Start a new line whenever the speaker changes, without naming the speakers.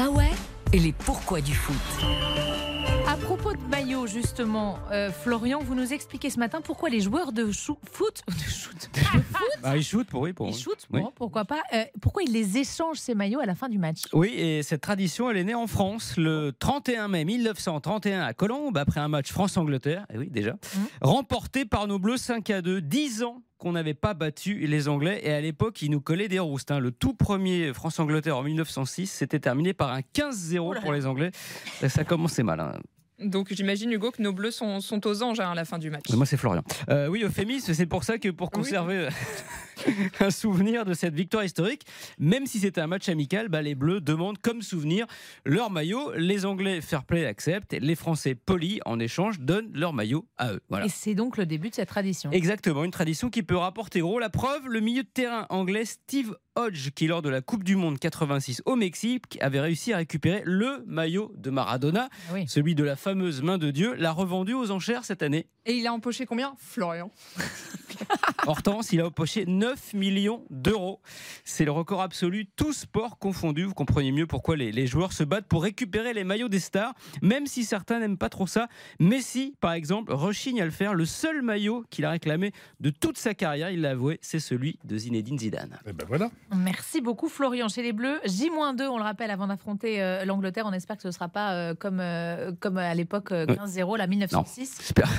Ah ouais Et les pourquoi du foot
À propos de maillot, justement, euh, Florian, vous nous expliquez ce matin pourquoi les joueurs de foot, de shoot, de foot,
Bah, il shoot pour oui, pour
ils
oui.
shootent,
Oui.
bon, pourquoi pas, euh, pourquoi ils les échangent ces maillots à la fin du match?
Oui, et cette tradition, elle est née en France le 31 mai 1931 à Colombes, après un match France-Angleterre, et oui déjà, remporté par nos Bleus 5 à 2, 10 ans qu'on n'avait pas battu les Anglais, et à l'époque, ils nous collaient des roustes. hein. Le tout premier France-Angleterre en 1906, c'était terminé par un 15-0 pour les Anglais. Ça, ça commençait mal. hein.
Donc j'imagine Hugo que nos bleus sont, sont aux anges hein, à la fin du match.
Moi, c'est Florian. Euh, oui, euphémisme, c'est pour ça que pour conserver un souvenir de cette victoire historique, même si c'était un match amical, bah, les Bleus demandent comme souvenir leur maillot. Les Anglais, fair play, acceptent. Les Français, polis, en échange, donnent leur maillot à eux. Voilà.
Et c'est donc le début de cette tradition.
Exactement, une tradition qui peut rapporter gros. La preuve, le milieu de terrain anglais Steve Hodge, qui lors de la Coupe du Monde 86 au Mexique avait réussi à récupérer le maillot de Maradona,
Ah oui.
celui de la fameuse main de Dieu, l'a revendu aux enchères cette année.
Et il a empoché combien? Florian.
Hortense, il a empoché 9 millions d'euros. C'est le record absolu, tout sport confondu. Vous comprenez mieux pourquoi les, les joueurs se battent pour récupérer les maillots des stars, même si certains n'aiment pas trop ça. Messi, par exemple, rechigne à le faire. Le seul maillot qu'il a réclamé de toute sa carrière, il l'a avoué, c'est celui de Zinedine Zidane.
Et ben voilà.
Merci beaucoup Florian. Chez les Bleus, J-2, on le rappelle, avant d'affronter euh, l'Angleterre. On espère que ce ne sera pas euh, comme, euh, comme à l'époque euh, 15-0, la 1906.
J'espère.